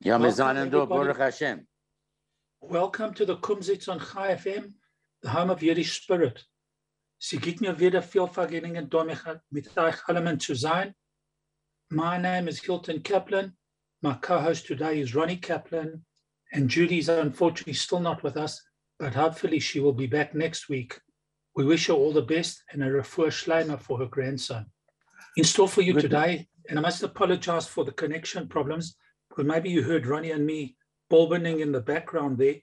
Ja, Welcome, sind da. Baruch Hashem. Welcome to the Kumzits on Chai FM, the home of Yiddish spirit. Sie gibt mir wieder viel Vergnügen, da mich mit euch allen zu sein. My name is Hilton Kaplan. My co-host today is Ronnie Kaplan, and Judy's unfortunately still not with us, but hopefully she will be back next week. We wish her all the best and a refuah shleima for her grandson. In store for you today, and I must apologize for the connection problems, because maybe you heard Ronnie and me bulbing in the background there,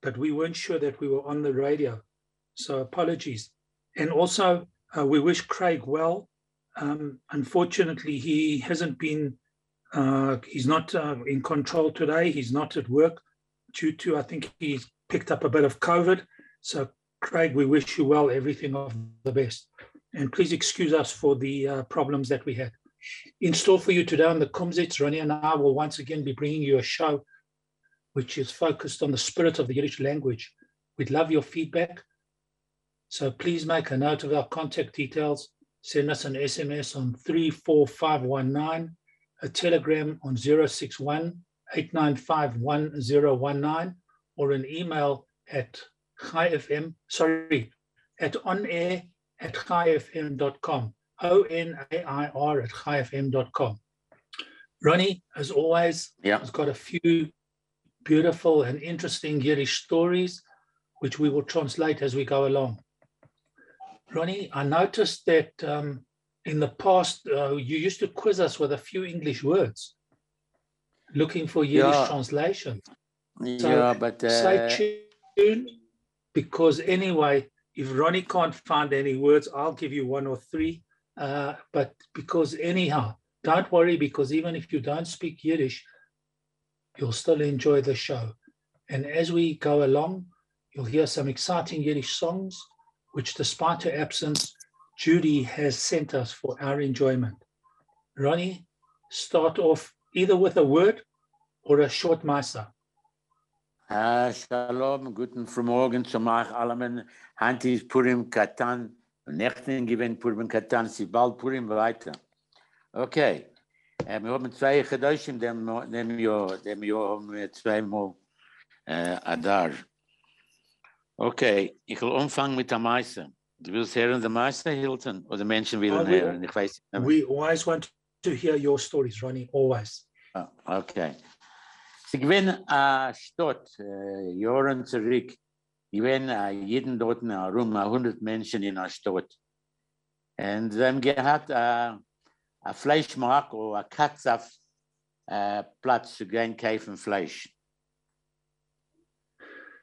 but we weren't sure that we were on the radio. So apologies. And also, uh, we wish Craig well. Um, unfortunately, he hasn't been, uh, he's not uh, in control today. He's not at work due to, I think he's picked up a bit of COVID. So, Craig, we wish you well, everything of the best. And please excuse us for the uh, problems that we had. In store for you today on the Kumzits, Ronnie and I will once again be bringing you a show which is focused on the spirit of the Yiddish language. We'd love your feedback. So please make a note of our contact details. Send us an SMS on 34519, a telegram on 061 895 or an email at chaifm, sorry, at onair at chaifm.com. O N A I R at chaifm.com. Ronnie, as always, Yeah. has got a few beautiful and interesting Yiddish stories, which we will translate as we go along. Ronnie, I noticed that um, in the past uh, you used to quiz us with a few English words, looking for Yiddish Yeah. translations. Yeah, but uh, Stay tuned, because anyway, if Ronnie can't find any words, I'll give you one or three. Uh, but because anyhow, don't worry, because even if you don't speak Yiddish, you'll still enjoy the show. And as we go along, you'll hear some exciting Yiddish songs, which, despite her absence, Judy has sent us for our enjoyment. Ronnie, start off either with a word or a short misa. Ah, Shalom, guten Morgen zu euch allen. Purim Katan. Nächten gewinnt Purim Katan, bald Purim weiter. Okay. Äh, wir haben zwei Gedeutschen, dem, dem Jahr, dem Jahr haben wir zweimal äh, Adar. Okay, ich will anfangen mit der Meister. Du willst hören der Meister, Hilton? Oder Menschen wollen wir- hören? Ich weiß nicht. We always want to hear your stories, Ronnie, always. Ah, Okay. Sie gewinnen a Stadt, äh, Jahren zurück, gewinnen a jeden dort a hundert Menschen in a Stadt. Und sie haben gehabt a, a Fleischmarkt oder a Katzaf äh, zu gehen kaufen Fleisch.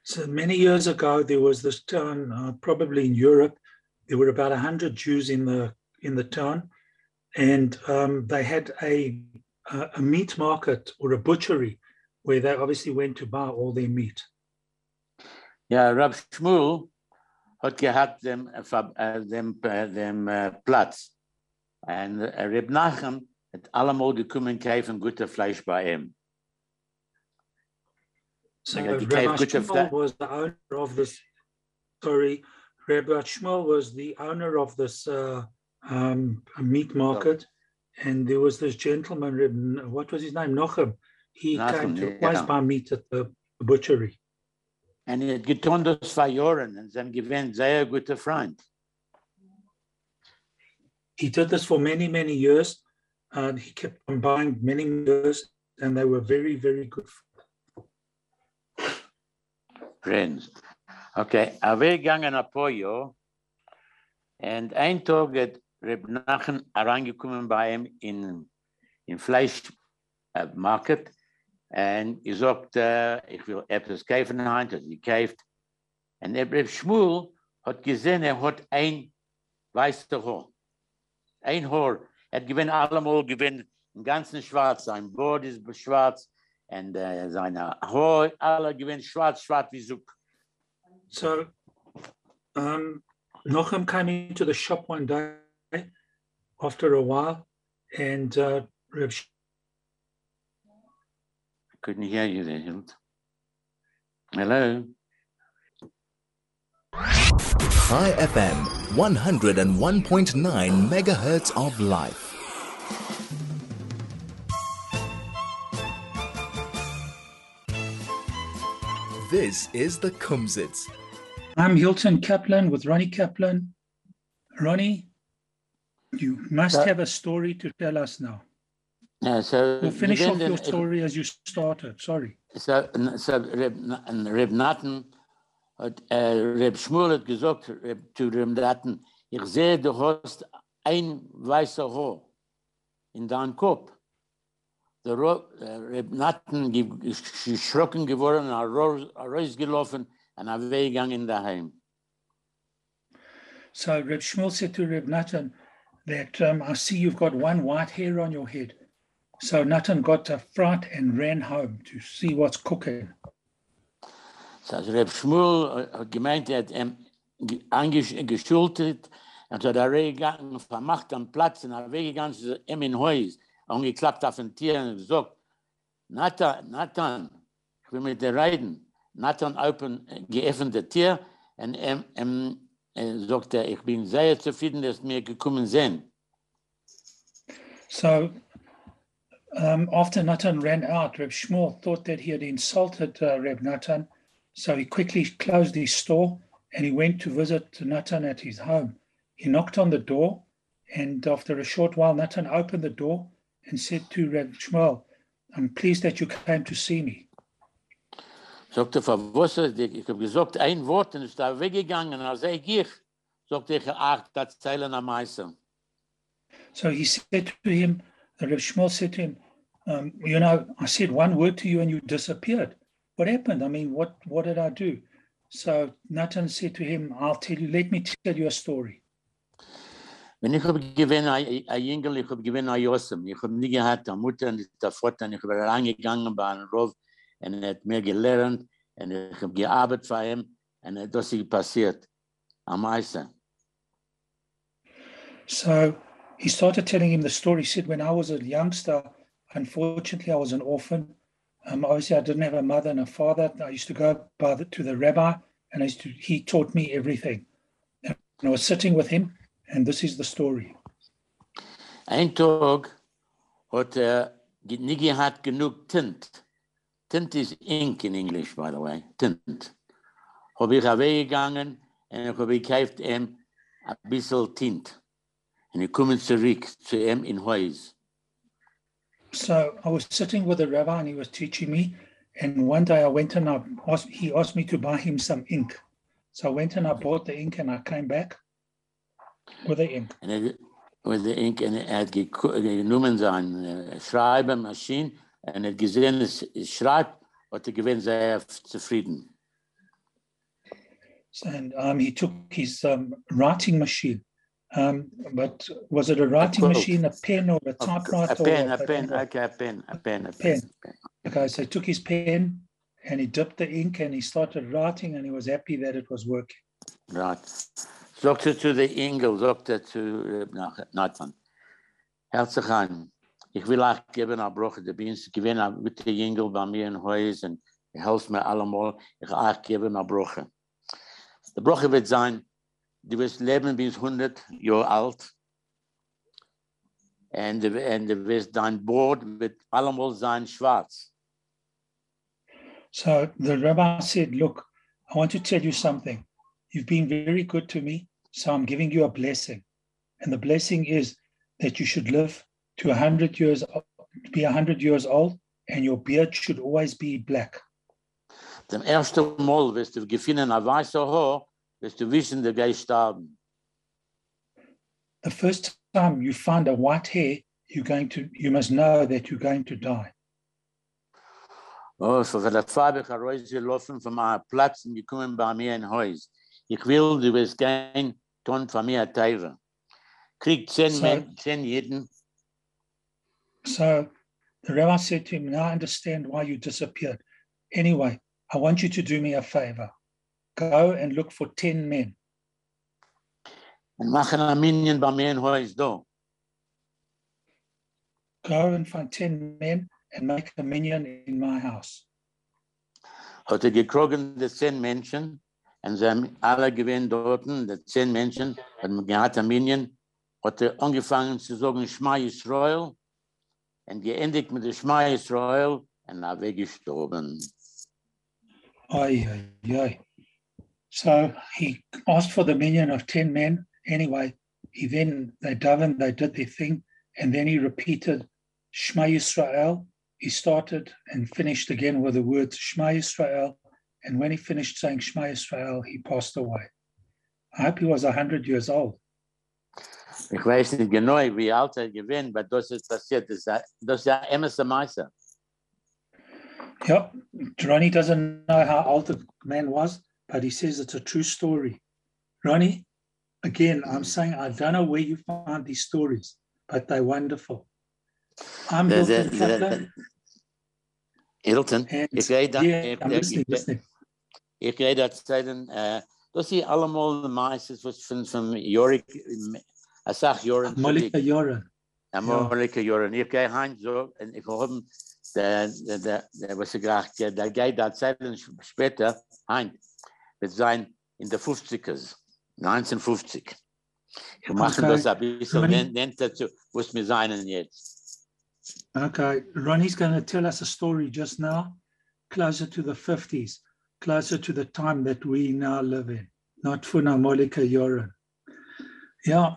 So many years ago, there was this town, uh, probably in Europe. There were about hundred Jews in the in the town, and um, they had a a meat market or a butchery where they obviously went to buy all their meat. Ja, Rab Shmuel hat gehabt dem, äh, eh, Fab- eh, äh, dem, dem eh, äh, Platz. Und Reb Nachem hat allemal gekommen kaufen gute Fleisch bei ihm. So Rabbi you gave good of Shmuel was the owner of this. Sorry, Rabbi Shmuel was the owner of this uh, um, meat market, and there was this gentleman. What was his name? Nochem. He came Nochem, to yeah. buy meat at the butchery. Und er hat getan das vor Jahren und haben gewinnt sehr gute Freund. He did this for many, many years. And he kept on buying many years, and they were very, very good. Friends. Okay, er wäre gegangen ein paar Jahre und ein Tag hat Reb Nachem herangekommen bei ihm in, in Fleischmarket und er sagte, ich will etwas kaufen, hat er gekauft. Und der Reb Schmuel hat gesehen, er hat ein weißes Haar. Ein Haar. Er hat gewinnt allemal gewinnt im ganzen Schwarz. Sein Bord ist schwarz, und äh, seine Haare alle gewesen schwarz, schwarz wie Zuck. So, um, Nochem came into the shop one day after a while, and uh, Reb Couldn't hear you there, Hilt. Hello? Chai FM 101.9 megahertz of life. This is the Kumzits. I'm Hilton Kaplan with Ronnie Kaplan. Ronnie, you must have a story to tell us now. Yeah, so We'll finish off your story as you started. Sorry. So, so Reb, Reb Nathan hat, äh, Reb Schmuel hat gesagt Reb, zu Reb Nathan, ich sehe, du hast ein weißer Haar in deinem Kopf. Der äh, Reb ist geschrocken geworden, er er rausgelaufen und er weggegangen daheim. So Reb Shmuel said to Reb Natan that um, I see you've got one white hair on your head. So Natan got a fright and ran home to see what's cooking. So, Reb Schmuel hat gemeint, er hat ihm ge- angesch- geschultet, und hat er weggegangen, vermacht am Platz, und er weggegangen zu ihm in Haus, angeklappt auf ein Tier und gesagt, Nathan, Nathan, ich will mit dir reden. Nathan open, geöffnet das Tier, und ihm, ihm äh, sagt er, ich bin sehr zufrieden, dass wir gekommen sind. So um, after Natan ran out, Reb Shmuel thought that he had insulted uh, Reb Natan. So he quickly closed his store and he went to visit Natan at his home. He knocked on the door, and after a short while, Natan opened the door and said to Reb Shmuel, I'm pleased that you came to see me. Sagt er, von was, ist das? ich habe gesagt, ein Wort, und ist da weggegangen, und er sagt, ich, er, ach, das Zeilen am meisten. So he said to him, Reb Shmuel said to him, um, You know, I said one word to you and you disappeared. What happened? I mean, what, what did I do? So Nathan said to him, I'll tell you, let me tell you a story. Wenn ich habe ein ich habe ein Jossem. Ich habe nie gehabt, eine Mutter und Vater, und ich habe reingegangen bei einem Rauf, und er hat mir gelernt, und ich habe gearbeitet für ihn, und das ist passiert. Am meisten. So he started telling him the story. He said, When I was a youngster, unfortunately, I was an orphan. Um, obviously, I didn't have a mother and a father. I used to go by the, to the rabbi, and I used to, he taught me everything. And I was sitting with him, and this is the story. Ein Tag hat er nie gehabt genug Tint. Tint ist ink in English, by the way. Tint. Habe ich weggegangen und ich habe gekauft ihm ein bisschen Tint. Und ich komme zurück zu ihm in Haus. So I was sitting with the rabbi, and he was teaching me. And one day I went and I asked, he asked me to buy him some ink. So I went and I bought the ink, and I came back with the ink. Met de ink en er hat genommen uh, Schreibermaschine en er gesehen, es schreibt, hat er gewinn sehr zufrieden. and um, he took his um, writing machine. Um, but was it a writing machine, a pen, or a typewriter? A pen, a pen, okay, a pen, a pen, a Pen. Okay, so he took his pen and he dipped the ink and he started writing, and he was happy that it was working. Right. Er zu der Engel, sagt er zu äh, Nathan. Herzlich an. Ich will auch geben eine Brüche, der bin ich gewinn eine gute Engel bei mir in Haus und hilft mir allemal. Ich auch geben eine Brüche. Der Brüche wird sein, du wirst leben bis 100 Jahre alt. Und, und du wirst dein Board wird allemal sein schwarz. So the rabbi said, Look, I want to tell you something. You've been very good to me, so I'm giving you a blessing. And the blessing is that you should live to 100 years, be 100 years old, and your beard should always be black. Zum ersten Mal wirst du gefunden ein weißer Haar, wirst du wissen, der Geist sterben. The first time you find a white hair, you're going to, you must know that you're going to die. Oh, so der Farbe ich rausgelaufen von meinem Platz und gekommen bei mir in Haus. Ich will, du wirst gehen, tun von mir Teile. Krieg zehn, So- Men zehn jeden, So The rabbi said to him, Now I understand why you disappeared. Anyway, I want you to do me a favor. Go and look for 10 men. En machen een minyan bij mijn huis door. Go and find 10 men and make a minyan in my house. Er gekrogen de zehn Menschen und sie haben alle gewähnt dort, die zehn Menschen, man gehabt ein Minyan, er angefangen zu sagen Schma Yisrael und geendigt mit der Schma Yisrael und er weggestorben. Ay, ay, ay. So he asked for the minyan of 10 men. Anyway, he then, they davened, they did their thing, and then he repeated Shema Yisrael. He started and finished again with the words Shema Yisrael. And when he finished saying Shema Yisrael, he passed away. I hope he was 100 years old. Ich weiß nicht genau, wie alt er gewinnt, aber das ist passiert. Das ist- ja Emerson Meister. Yep, Ronnie doesn't know how old the man was, but he says it's a true story. Ronnie, again, I'm saying I don't know where you find these stories, but they're wonderful. I'm der- der- Kaplan, Hilton, and ich rede da, yeah, ich, listening, ich, listening. ich rede da Zeiten, äh, das sind allemal Meisters, was von, von Jorik, sag Joren, Molika Yoren. Amerika Joren. Ich gehe heim so, und ich habe, der, der, der, der, was ich gesagt, der, der geht da später heim, sein in der 50ers, 1950. Wir machen Okay. das ein bisschen, nennt, dazu, was wir sein jetzt. Okay, Ronnie's going to tell us a story just now, closer to the 50s, closer to the time that we now live in, not Funa Molika Yoren. Yeah,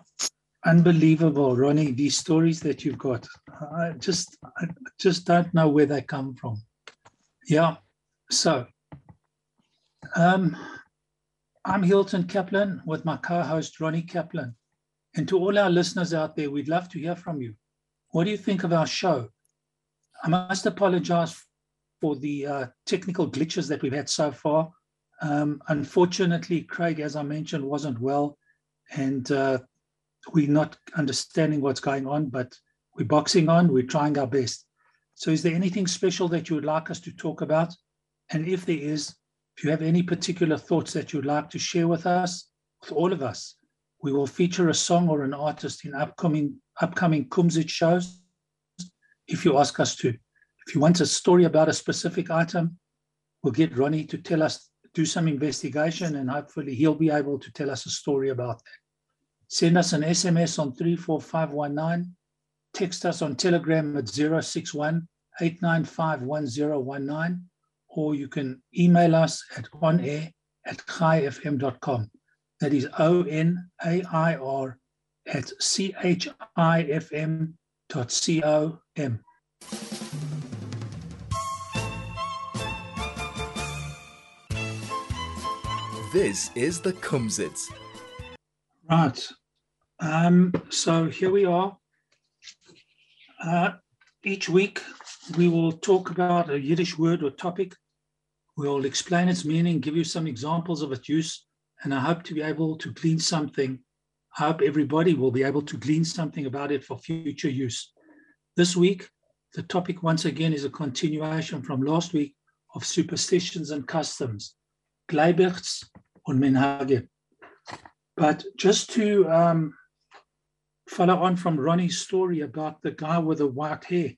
unbelievable, Ronnie, these stories that you've got. I just, I just don't know where they come from. Yeah, so um, I'm Hilton Kaplan with my co host, Ronnie Kaplan. And to all our listeners out there, we'd love to hear from you. What do you think of our show? I must apologize for the uh, technical glitches that we've had so far. Um, unfortunately, Craig, as I mentioned, wasn't well, and uh, we're not understanding what's going on, but we're boxing on, we're trying our best. So, is there anything special that you would like us to talk about? And if there is, if you have any particular thoughts that you'd like to share with us, with all of us, we will feature a song or an artist in upcoming upcoming Kumzit shows if you ask us to. If you want a story about a specific item, we'll get Ronnie to tell us, do some investigation, and hopefully he'll be able to tell us a story about that. Send us an SMS on 34519, text us on Telegram at 061 895 1019, or you can email us at onair at chaifm.com. That is O N A I R at C H I F M dot C O M. This is the Kumzits. Right. Um, so here we are. Uh, each week we will talk about a Yiddish word or topic. We'll explain its meaning, give you some examples of its use, and I hope to be able to glean something. I hope everybody will be able to glean something about it for future use. This week, the topic once again is a continuation from last week of superstitions and customs, Gleiberts und Menhage. But just to um, follow on from Ronnie's story about the guy with the white hair,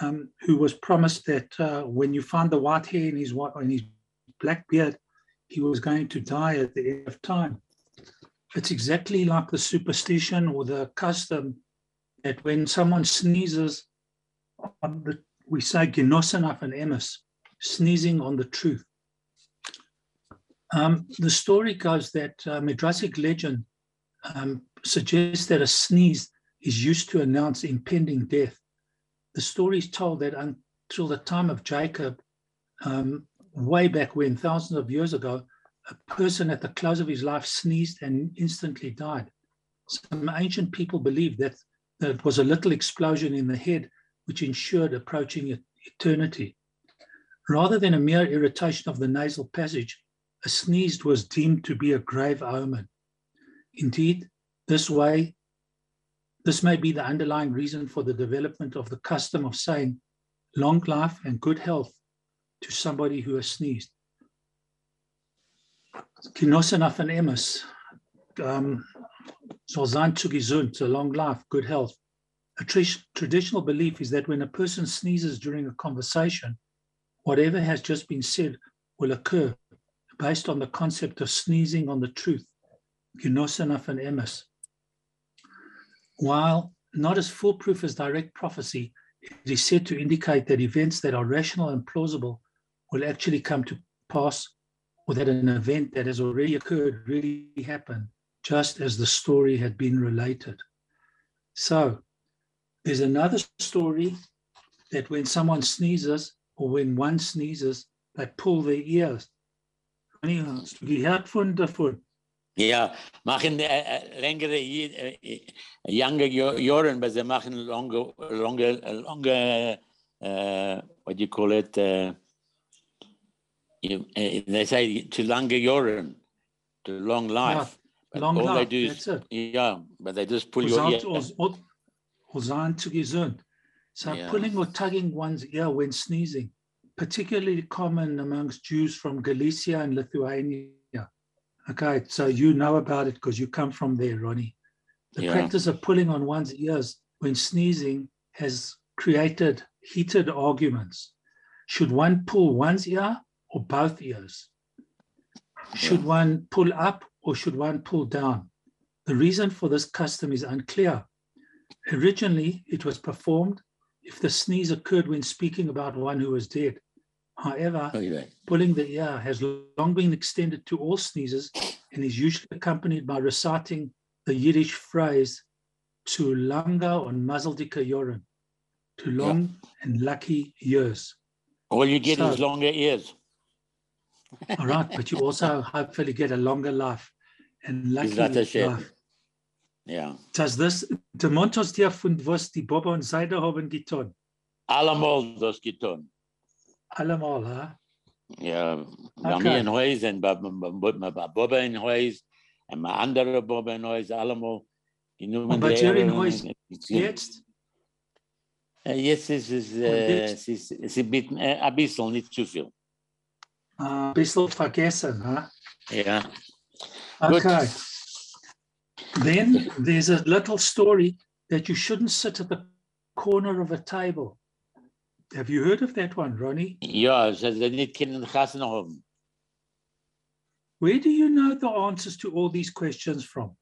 um, who was promised that uh, when you find the white hair in his white, in his black beard, he was going to die at the end of time. It's exactly like the superstition or the custom that when someone sneezes, on the, we say genossen and emes, sneezing on the truth. Um, the story goes that uh, Midrashic legend um, suggests that a sneeze is used to announce impending death. The story is told that until the time of Jacob, um, way back when, thousands of years ago, a person at the close of his life sneezed and instantly died. Some ancient people believed that there was a little explosion in the head which ensured approaching eternity. Rather than a mere irritation of the nasal passage, a sneeze was deemed to be a grave omen. Indeed, this way, this may be the underlying reason for the development of the custom of saying long life and good health to somebody who has sneezed. Genossen van Emmes, um, a long life, good health. A tra- traditional belief is that when a person sneezes during a conversation, whatever has just been said will occur based on the concept of sneezing on the truth. Genossen van Emmes. While not as foolproof as direct prophecy, it is said to indicate that events that are rational and plausible will actually come to pass, or that an event that has already occurred really happened, just as the story had been related. So, there's another story that when someone sneezes, or when one sneezes, they pull their ears. Von davon? Ja, machen äh, äh, längere, äh, äh, younger Jahren, but they machen longer, longer, longer, uh, what do you call it? Uh, you, uh, they say to longer Jahren, to long life. Long all life, they do that's it. yeah, but they just pull your ear. Or sein gesund. So Yeah. pulling or tugging one's ear when sneezing, particularly common amongst Jews from Galicia and Lithuania. Okay, so you know about it because you come from there, Ronnie. The Yeah. practice of pulling on one's ears when sneezing has created heated arguments. Should one pull one's ear or both ears? Should one pull up or should one pull down? The reason for this custom is unclear. Originally, it was performed if the sneeze occurred when speaking about one who was dead. However, oh, Okay. pulling the ear has long been extended to all sneezes and is usually accompanied by reciting the Yiddish phrase to langa on mazeldike joren, to long and lucky years. All you get is longer ears. All right, but you also hopefully get a longer life and lucky Is that a life. Yeah. Does this, de Montos dir von was die Bobbe und Seide haben getan? Allemal das getan. Allemal, ha? Ja, Okay. mir in Huis und bei, bei, bei, bei Bobbe in Huis und bei anderen Bobbe in Huis, allemal genommen. Und bei die dir in. Huis Jetzt? Jetzt ist es, Und jetzt? es ist, es ist ein bisschen, äh, ein bisschen, nicht zu viel. Ein bisschen vergessen, ha? Ja. Okay. Then there's a little story that you shouldn't sit at the corner of a table. Have you heard of that one, Ronnie? Ja, ze ze niet kunnen gassen haben. Where do you know the answers to all these questions from?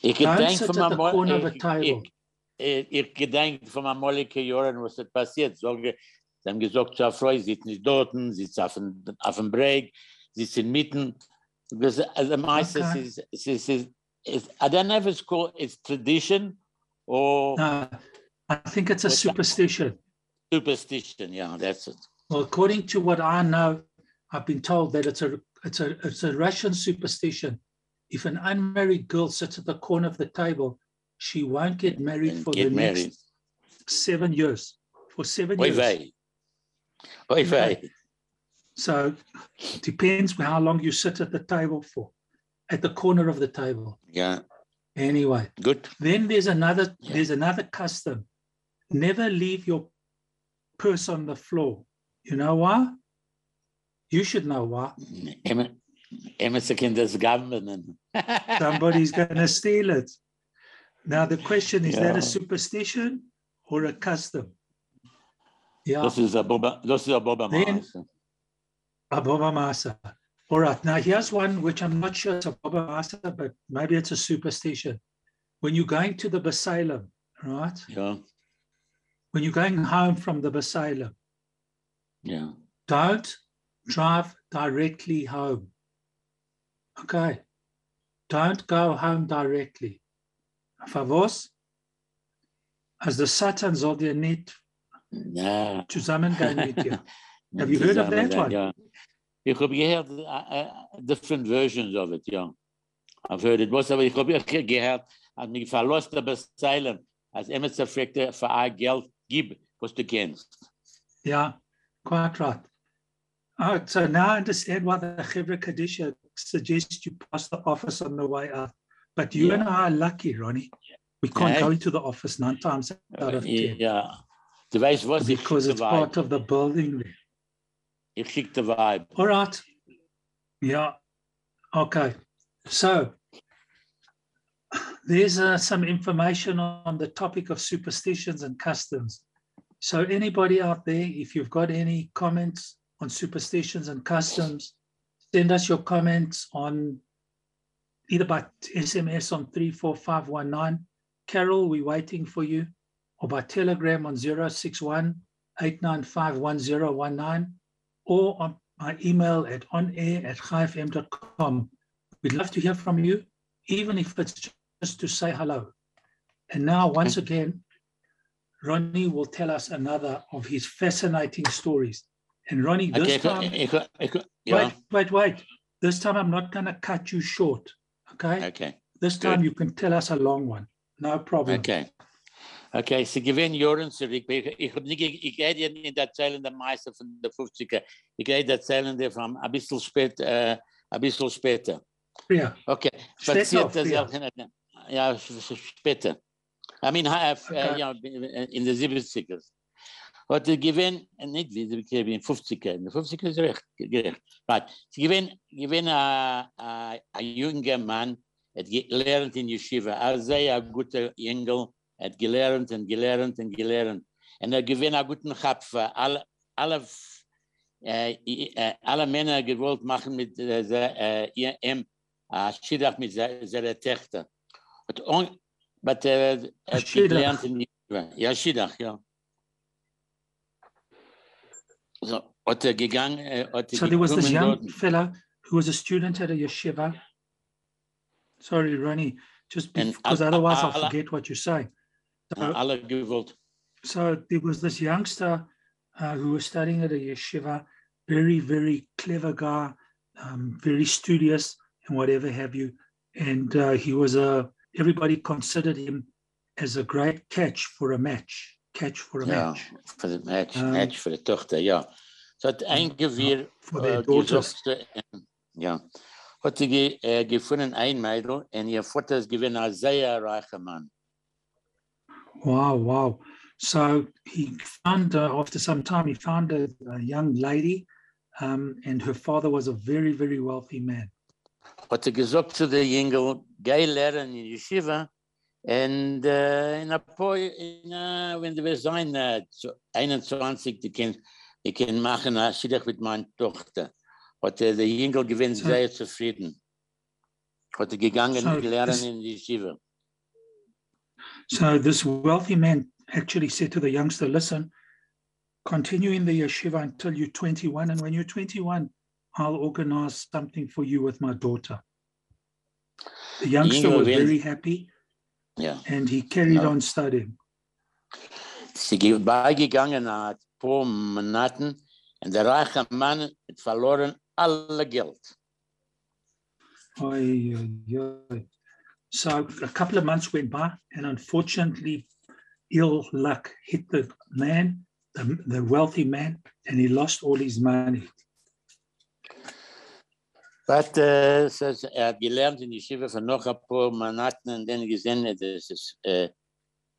Ik Don't gedenk sit van at the mijn corner of a table. ik, ik, ik gedenk van mijn moeilijke jaren was het passiert. Ze hebben gezegd, zur Frau, sie sitzt nicht dort, sie sitzt auf dem, auf dem Break, sie sitzt inmitten. Because as a meistens Okay. is, is, is, is, I don't know if it's called, it's tradition or No, I think it's a superstition. Superstition. Yeah, that's it. Well, according to what I know, I've been told that it's a it's a it's a Russian superstition. If an unmarried girl sits at the corner of the table, she won't get married And for get the married. next seven years. For seven Oei years. vey. Oei vey. So it depends how long you sit at the table for, at the corner of the table. Yeah. Anyway, good. then there's another Yeah. there's another custom. Never leave your purse on the floor. You know why? You should know why. Immer, immer ze kind das government. Somebody's going to steal it. Now the question is that a superstition or a custom? Yeah, This is a Boba, das ist ein Boba Then- Maas. a Baba Masa. All right, now here's one which I'm not sure it's a Baba Masa, but maybe it's a superstition. When you're going to the Basalem, right? Ja, When you're going home from the Basalem, ja. don't drive directly home. Okay. Don't go home directly. Favos? As the Satan soll dir nicht Ja. zusammengehen mit dir. Have you heard of that one? Ja. Ich habe gehört uh, different versions of it, ja. I've heard it. Was aber ich habe gehört, als mich verlost der Asylum, als immer zerfragte für ein Geld gib, was kennst. Yeah, quite right. Oh, so now I understand why the Chevra Kadisha suggests you pass the office on the way out. But you and I are lucky, Ronnie. We can't Yeah. go into the office nine times out of ten. Du weißt was, ich because it's the part of the building. You schick the vibe. All right. Yeah. Okay. So there's uh, some information on the topic of superstitions and customs. So anybody out there, if you've got any comments on superstitions and customs, send us your comments on either by SMS on 34519. Carol, we're waiting for you, or by telegram on 061 895 or on my email at onair at chaifm.com. We'd love to hear from you, even if it's just to say hello. And now, once again, Ronnie will tell us another of his fascinating stories. And Ronnie, this Okay, ik, time, ik, ik, ja, wait, wait, wait. This time I'm not going to cut you short. Okay. okay. This time good. you can tell us a long one. No problem. Okay. Okay, sie gewinnen Jahren zurück. Ich, ich, hab nicht, ich, ich gehe dir nicht erzählen, der Meister von der 50er. Ich gehe dir erzählen, der von ein bisschen später. Äh, ein bisschen später. Yeah. Okay. Passiert das früher? auch nicht. Ja, später. I mean, uh, Okay. ja, in the 70ers. Hat er gewinn, äh, nicht wie sie in den 50er, in den 50er ist recht, gerecht. Right. Sie gewinn, gewinn a, a, a junger Mann, hat gelernt in Yeshiva, er sei ein guter Engel, hat gelernt und gelernt und gelernt. Und er gewinn einen guten Chapfer, alle, alle, äh, äh, alle Männer gewollt machen mit äh, se- äh, ihr, ihm, a mit seiner Töchter. Hat on, but A hat Schiddach. gelernt in Yeshiva. Ja, Schiddach, ja. So, gegangen, äh, er So there was this young fella who was a student at a yeshiva. Sorry, Ronnie, just because otherwise I'll forget what you say. So, so there was this youngster uh, who was studying at a yeshiva, very, very clever guy, um, very studious and whatever have you. And uh, he was a, everybody considered him as a great catch for a match, catch for a Ja, match für den Match, Ähm, Match für die Tochter, ja. So hat ein Gewirr for their äh, daughters. äh, ja. Hat ge, äh, gefunden ein Mädel und ihr Vater ist gewesen ein sehr reicher Mann. Wow, wow. So he found, uh, after some time, he found a, a young lady, um, and her father was a very, very wealthy man. Hat er gesagt zu der Jüngel, geh lernen in Yeshiva und äh, in ein paar, in, äh, wenn wir sein, äh, 21, die können, die können machen, äh, Schiddach mit meiner Tochter. Hat er der Jüngel gewesen So- sehr zufrieden. Hat er gegangen So und gelernt this- in Yeshiva. So this wealthy man actually said to the youngster, listen, continue in the yeshiva until you're 21. And when you're 21, I'll organize something for you with my daughter. The youngster was very happy Ja. and he carried Ja. on studying. Sie ge- beigegangen nach paar Monaten und der reiche Mann hat verloren alle Geld. Oy, oy, oy. So a couple of months went by, and unfortunately, ill luck hit the man, the, the wealthy man, and he lost all his money. But, so, so, er hat gelernt in Schiffe für noch ein paar Monaten und dann gesehen, dass es äh,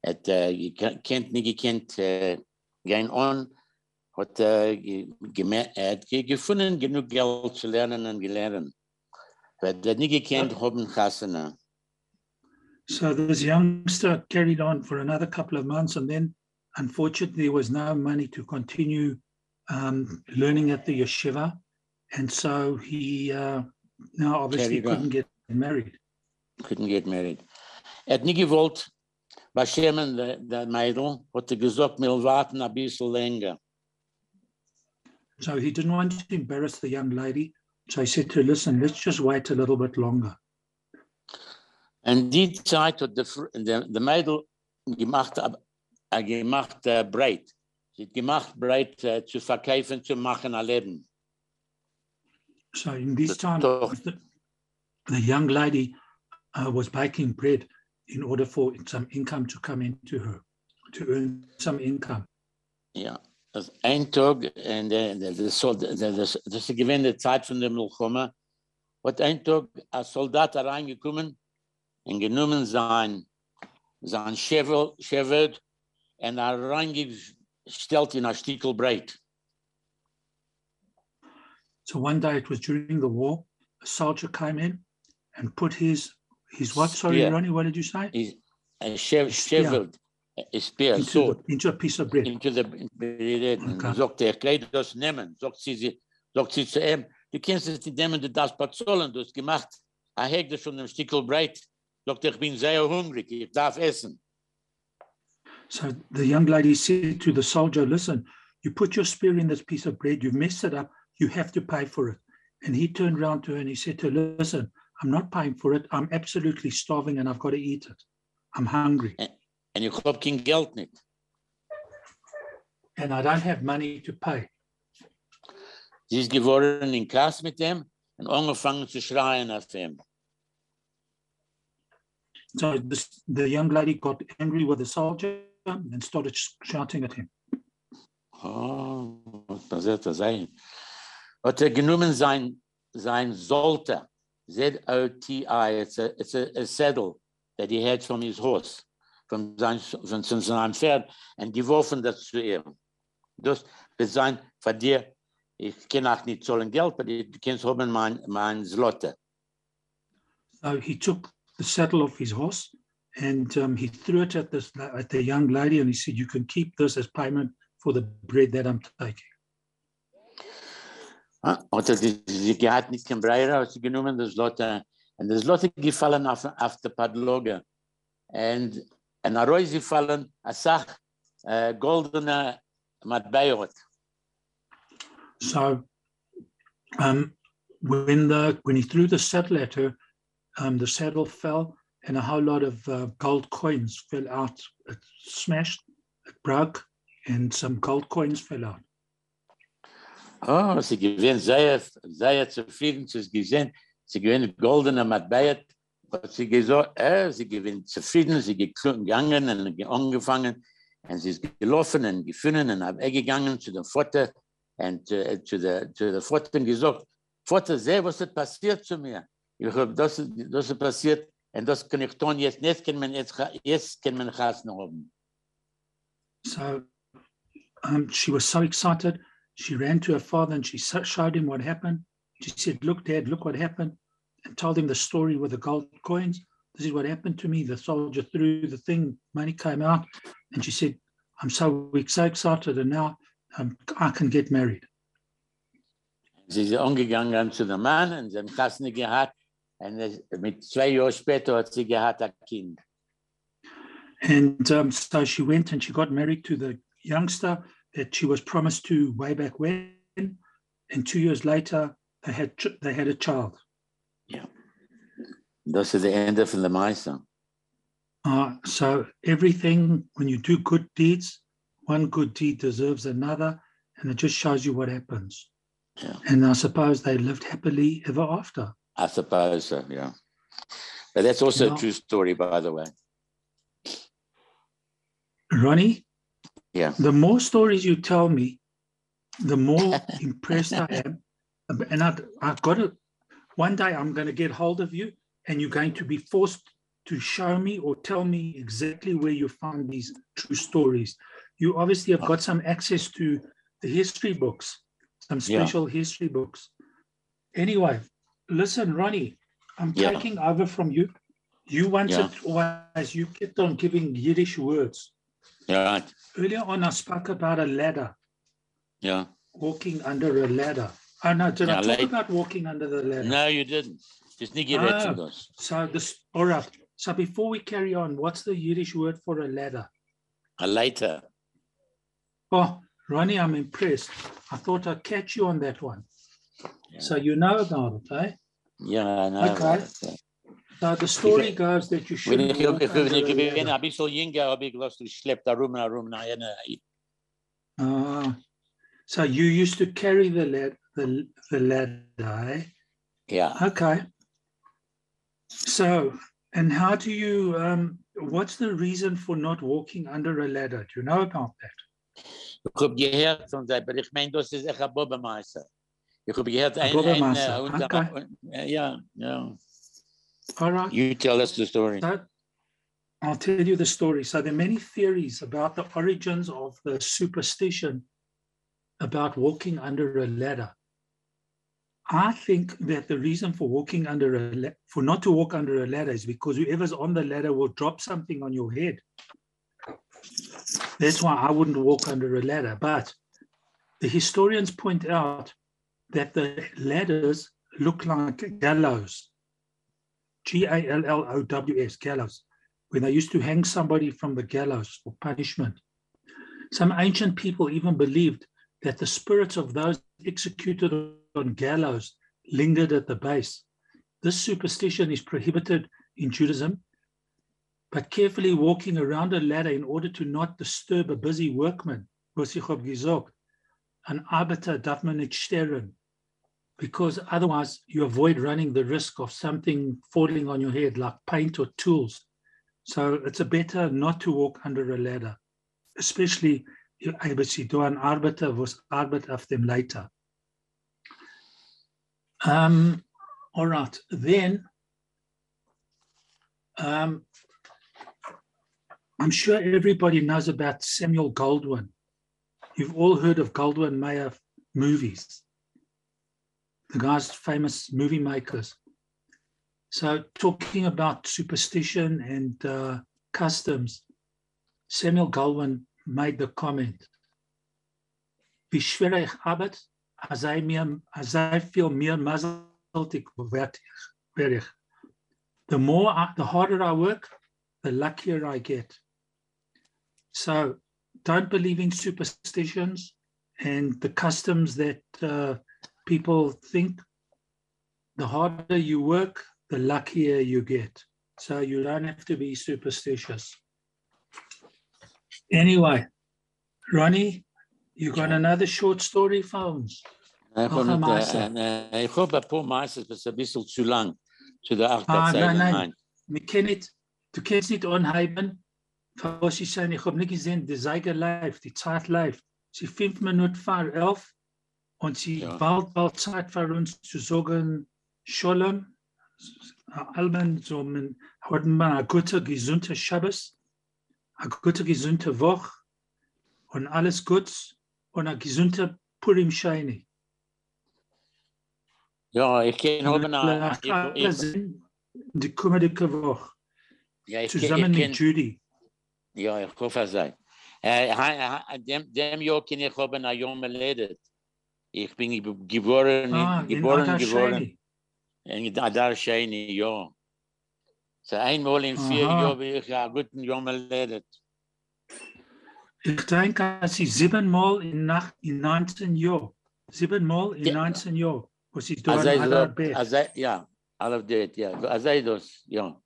hat äh, gekannt, nicht gekannt, äh, gehen on, hat äh, er hat ge- gefunden, genug Geld zu lernen und gelernt. Weil er nicht gekannt haben, Hasana. So this youngster carried on for another couple of months, and then unfortunately, there was no money to continue um, learning at the yeshiva, and so he uh, now obviously couldn't get married. couldn't get married. Er hat nie gewollt, beschämen der, der Mädel, hat er gesagt, wir warten ein bisschen länger. So he didn't want to embarrass the young lady. So he said to her, listen, let's just wait a little bit longer. And die Zeit hat der, Fr- der, der Mädel gemacht, äh, gemacht äh, breit. Sie hat gemacht breit äh, zu verkaufen, zu machen, ein Leben. So in this time, the, the young lady uh, was baking bread in order for some income to come into her, to earn some income. Ja, das ein der, das das ist die Zeit von der Milchoma, hat ein Tag ein Soldat reingekommen und genommen sein, sein Schäfer und er reinge, in a Stickel breit. So one day it was during the war, a soldier came in and put his his what? Sorry, Spear. Ronnie, what did you say? Is a shev, Spear. a spear, Into, sword, the- into a piece of bread. into the bread. Okay. Sagt er, ich kann das nehmen. Sagt sie, sagt sie zu ihm, du kannst es nicht nehmen, du darfst bezahlen, du hast gemacht. Er hegt das von einem Stickel breit. Sagt er, ich bin sehr hungrig, ich darf essen. So the young lady said to the soldier, Listen, you put your spear in this piece of bread, you've messed it up, you have to pay for it. And he turned around to her and he said to her, Listen, I'm not paying for it. I'm absolutely starving and I've got to eat it. I'm hungry En ich hab kein Geld and I don't have money to pay. Sie ist geworden in Kass mit dem und angefangen zu schreien auf ihm. So this, the young lady got angry with the soldier and started shouting at him. Oh, was passiert da sein? Hat er genommen sein, sein Sollte, Z-O-T-I, it's a, it's a, a saddle that he had from his horse, from sein, von, von seinem Pferd, und geworfen das zu ihm. Das wird sein, von dir, ich kann auch nicht zahlen Geld, aber du kannst haben mein, mein Zlotte. So he took the saddle off his horse and um, he threw it at this at the young lady and he said, "You can keep this as payment for the bread that I'm taking." Hat er nicht das Lotte, und das Lotte gefallen auf, auf die Padloge. Und, und er ist gefallen, a Sach, goldene Matbeiot. So um, when the when he threw the saddle at her, um, the saddle fell and a whole lot of uh, gold coins fell out. It smashed, it broke, and some gold coins fell out. Oh, sie sehr, sehr zufrieden, gesehen, sie goldene Matbeiot, hat sie gesagt, äh, sie zufrieden, sie gegangen und angefangen, und sie ist gelaufen und gefunden und gegangen zu Vater und äh, zu zu der Vater und gesagt, Vater, was ist passiert zu mir? Ich habe das, das ist passiert und das kann ich tun jetzt nicht, kann man jetzt, jetzt kann man haben. So um, she was so excited. She ran to her father and she showed him what happened. She said, Look, Dad, look what happened. And told him the story with the gold coins. This is what happened to me. The soldier threw the thing, money came out. And she said, I'm so, so excited. And now um, I can get married. Sie ist angegangen zu dem Mann und sie haben gehabt. Und mit zwei Jahren später hat sie gehabt ein Kind. And um, so she went and she got married to the youngster that she was promised to way back when. And two years later, they had they had a child. Das ist das Ende von der Meister. Uh, so everything, when you do good deeds, one good deed deserves another, and it just shows you what happens. Yeah. And I suppose they lived happily ever after. I suppose so, yeah. But that's also Yeah. a true story, by the way. Ronnie, Yeah. the more stories you tell me, the more impressed I am. And I, I've got to, one day I'm going to get hold of you and you're going to be forced to show me or tell me exactly where you found these true stories. You obviously have got some access to the history books, some Yeah. special history books. Anyway, listen, Ronnie, I'm Yeah. taking over from you. You once Yeah. it was, you kept on giving Yiddish words. Right. Earlier on, I spoke about a ladder, Yeah. walking under a ladder. Oh, no, did I talk about walking under the ladder? No, you didn't. Just geredet Ah. So, this, all right. So, before we carry on, what's the Yiddish word for a ladder? A later. Oh, Ronnie, I'm impressed. I thought I'd catch you on that one. Yeah. So, you know about it, eh? Yeah, I know. Okay. So, the story goes that you shouldn't ich, walk ich, under wenn ich a bin ladder. ein bisschen jünger, habe ich gelassen, ich schlepp da rum und rum. Ah, so, you used to carry the, lad, the, the ladder, eh? Ja. Okay. So, and how do you, um, what's the reason for not walking under a ladder? Do you know about that? Ich habe gehört von der, aber ich meine, das ist echt ein Bobbermeister. Ich habe gehört, Ein ein, Bobbermeister, ein, und, okay. und, ja, ja. All right. You tell us the story. So, I'll tell you the story. So there are many theories about the origins of the superstition about walking under a ladder. I think that the reason for walking under a for not to walk under a ladder is because whoever's on the ladder will drop something on your head. That's why I wouldn't walk under a ladder. But the historians point out that the ladders look like gallows. G A L L O W S, gallows, when they used to hang somebody from the gallows for punishment. Some ancient people even believed that the spirits of those executed on gallows lingered at the base. This superstition is prohibited in Judaism, but carefully walking around a ladder in order to not disturb a busy workman, an Arbeiter darf man nicht stören, because otherwise you avoid running the risk of something falling on your head like paint or tools. So it's a better not to walk under a ladder, especially aber sie do an Arbeiter, was Arbeit auf dem Leiter. Um, all right, then um, I'm sure everybody knows about Samuel Goldwyn. You've all heard of Goldwyn Mayer movies. The guy's famous movie makers. So talking about superstition and uh, customs, Samuel Goldwyn made the comment. Wie schwer ich arbeite, als I, mir, als. The more, I, the harder I work, the luckier I get. So don't believe in superstitions and the customs that uh, people think. The harder you work, the luckier you get. So you don't have to be superstitious. Anyway, Ronnie, you got another short story for uns? Ich habe ein paar Meisters, das ist ein bisschen zu lang, zu der Ah, nein, nein. Wir können nicht, du kannst nicht anheben, was ich sagen, ich habe nicht gesehen, die Seiger live, die Zeit live. Sie fünf Minuten vor elf und sie Ja. bald, bald Zeit für uns zu sagen, Shalom, Alben, so man, haben wir eine gute, gesunde Schabbos, eine gute, gesunde Woche und alles gut und eine gesunde Purim Shani. Ja, ich ich, alle ich, zien Die komende Woche, ja, ich, zusammen ich, mit kann, Judy. ja, ich hoffe, es sei. Äh, dem, dem Jahr kann ich haben ein Jahr meledet. Ich bin ge- geboren, Ah, geboren, Adar geboren. In Adar Shani, ja. So einmal in vier. Jahren bin ich ein guten Jahr meledet. Ich denke, als sie siebenmal in, Nacht, in 19 Jahren, siebenmal in Ja. 19 Jahren, was sie da in Adar dat, Beth. als hij, ja, all of that, ja. Als hij dat, ja.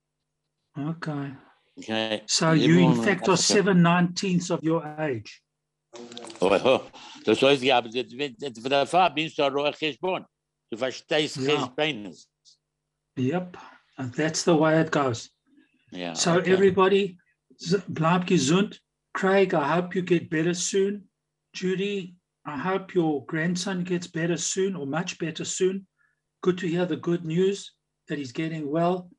Okay. Okay. So you in fact are seven nineteenths of your age. Das heißt, ja, aber das, das, von der Farbe bist du ein roher Geschbon. Du verstehst. Yep. And that's the way it goes. Yeah. So okay. everybody, bleib gesund. Craig, I hope you get better soon. Judy, I hope your grandson gets better soon or much better soon. Good to hear the good news that he's getting well.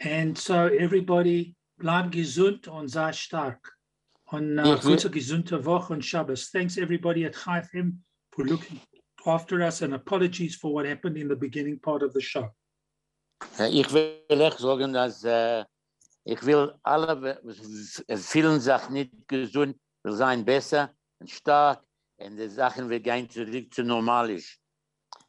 And so everybody, bleib gesund und sei stark. Und uh, mm-hmm. will- gesunde Woche und Shabbos. Thanks everybody at Chai FM for looking after us and apologies for what happened in the beginning part of the show. Ja, Ich will echt sagen, dass äh, ich will alle w- fühlen äh, sich nicht gesund, wir sein besser und stark und die Sachen wir gehen zurück zu normalisch.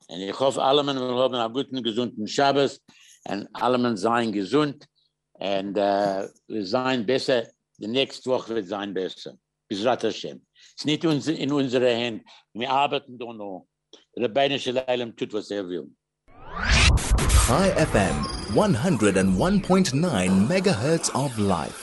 Und ich hoffe, alle Menschen will haben einen guten, gesunden Schabbos und alle Menschen seien gesund und äh, wir seien besser, die nächste Woche wird sein besser. Bis. Es ist nicht in unserer Hand. Wir arbeiten da noch. Der Rebeinische Leilem tut, was er will. Chai FM 101.9 megahertz of life.